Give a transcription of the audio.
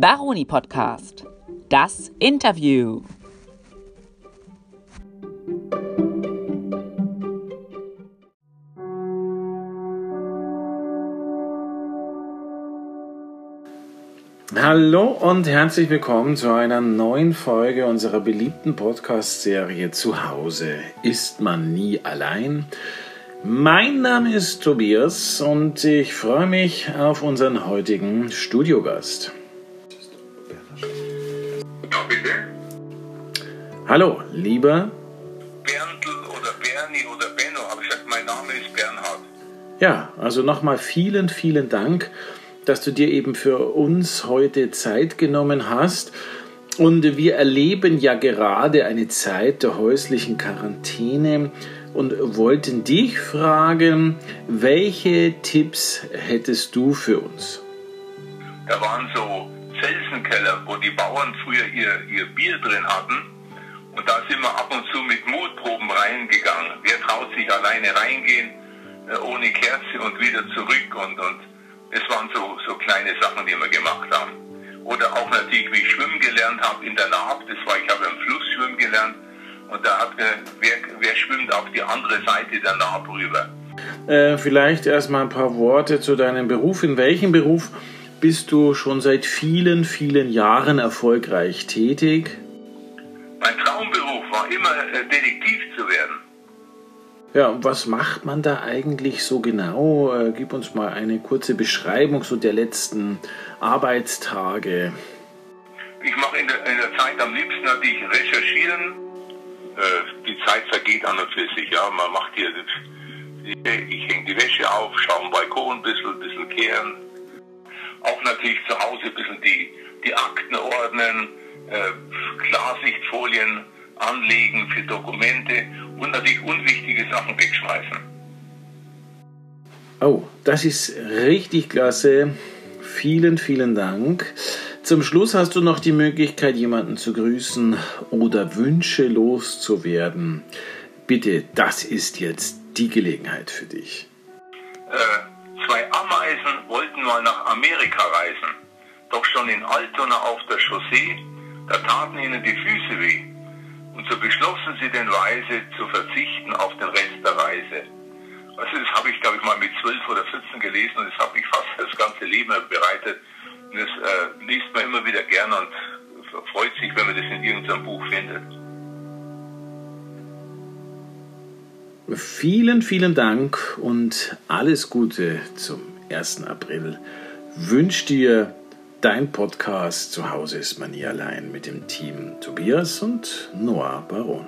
Baroni Podcast. Das Interview. Hallo und herzlich willkommen zu einer neuen Folge unserer beliebten Podcast-Serie Zuhause ist man nie allein. Mein Name ist Tobias und ich freue mich auf unseren heutigen Studiogast. Hallo, lieber. Berndl oder Bernie oder Benno, habe ich gesagt, mein Name ist Bernhard. Ja, also nochmal vielen, vielen Dank, dass du dir eben für uns heute Zeit genommen hast. Und wir erleben ja gerade eine Zeit der häuslichen Quarantäne und wollten dich fragen, welche Tipps hättest du für uns? Da waren so Felsenkeller, wo die Bauern früher ihr, ihr Bier drin hatten. Und da sind wir ab und zu mit Mutproben reingegangen. Wer traut sich alleine reingehen, äh, ohne Kerze und wieder zurück? Und, und es waren so, so kleine Sachen, die wir gemacht haben. Oder auch natürlich, wie ich schwimmen gelernt habe in der Naab. Das war, ich habe im Fluss schwimmen gelernt. Und da hat, äh, wer, wer schwimmt auf die andere Seite der Naab rüber? Äh, vielleicht erstmal ein paar Worte zu deinem Beruf. In welchem Beruf bist du schon seit vielen, vielen Jahren erfolgreich tätig? Mein Traumberuf war immer, äh, Detektiv zu werden. Ja, und was macht man da eigentlich so genau? Äh, gib uns mal eine kurze Beschreibung so der letzten Arbeitstage. Ich mache in der, in der Zeit am liebsten natürlich recherchieren. Äh, die Zeit vergeht an und für sich. Ja, man macht hier, ich hänge die Wäsche auf, schaue am Balkon ein bisschen, ein bisschen kehren. Auch natürlich zu Hause ein bisschen die, die Akten ordnen, äh, Klarsichtfolien anlegen für Dokumente und natürlich unwichtige Sachen wegschmeißen. Oh, das ist richtig klasse. Vielen, vielen Dank. Zum Schluss hast du noch die Möglichkeit, jemanden zu grüßen oder Wünsche loszuwerden. Bitte, das ist jetzt die Gelegenheit für dich. Äh, zwei Ameisen wollten mal nach Amerika reisen, doch schon in Altona auf der Chaussee, da taten ihnen die Füße weh. Und so beschlossen sie denn weise zu verzichten auf den Rest der Reise. Also das habe ich, glaube ich, mal mit 12 oder 14 gelesen und das hat mich fast das ganze Leben bereitet. Und das äh, liest man immer wieder gerne und freut sich, wenn man das in irgendeinem Buch findet. Vielen, vielen Dank und alles Gute zum 1. April. Wünsche dir dein Podcast Zu Hause ist man nie allein mit dem Team Tobias und Noah Baron.